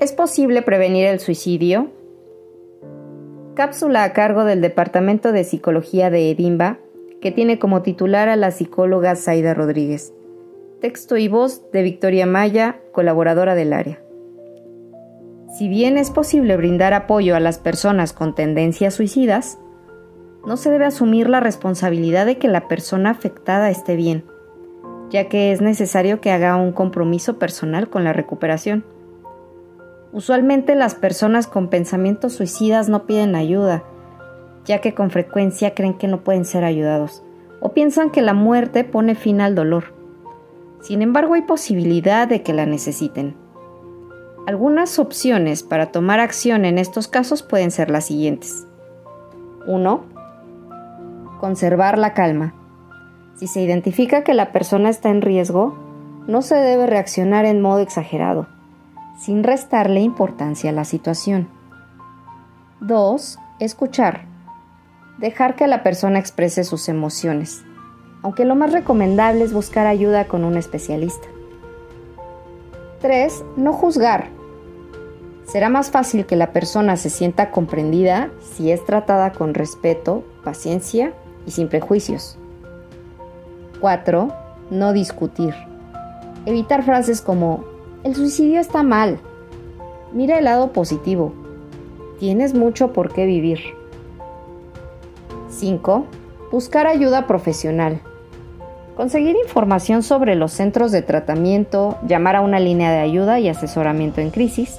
¿Es posible prevenir el suicidio? Cápsula a cargo del Departamento de Psicología de Edimba, que tiene como titular a la psicóloga Zaida Rodríguez. Texto y voz de Victoria Maya, colaboradora del área. Si bien es posible brindar apoyo a las personas con tendencias suicidas, no se debe asumir la responsabilidad de que la persona afectada esté bien, ya que es necesario que haga un compromiso personal con la recuperación. Usualmente las personas con pensamientos suicidas no piden ayuda, ya que con frecuencia creen que no pueden ser ayudados, o piensan que la muerte pone fin al dolor. Sin embargo, hay posibilidad de que la necesiten. Algunas opciones para tomar acción en estos casos pueden ser las siguientes. 1. Conservar la calma. Si se identifica que la persona está en riesgo, no se debe reaccionar en modo exagerado sin restarle importancia a la situación. 2. Escuchar. Dejar que la persona exprese sus emociones, aunque lo más recomendable es buscar ayuda con un especialista. 3. No juzgar. Será más fácil que la persona se sienta comprendida si es tratada con respeto, paciencia y sin prejuicios. 4. No discutir. Evitar frases como el suicidio está mal. Mira el lado positivo. Tienes mucho por qué vivir. 5. Buscar ayuda profesional. Conseguir información sobre los centros de tratamiento, llamar a una línea de ayuda y asesoramiento en crisis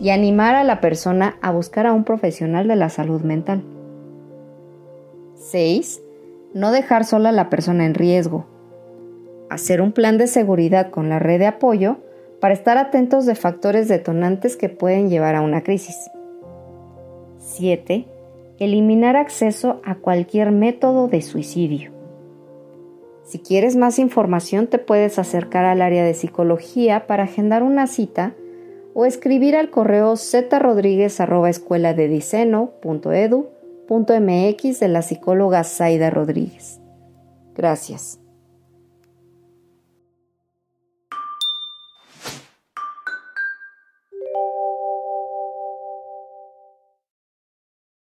y animar a la persona a buscar a un profesional de la salud mental. 6. No dejar sola a la persona en riesgo. Hacer un plan de seguridad con la red de apoyo para estar atentos de factores detonantes que pueden llevar a una crisis. 7. Eliminar acceso a cualquier método de suicidio. Si quieres más información te puedes acercar al área de psicología para agendar una cita o escribir al correo zrodríguez.escueladediceno.edu.mx de la psicóloga Zaida Rodríguez. Gracias.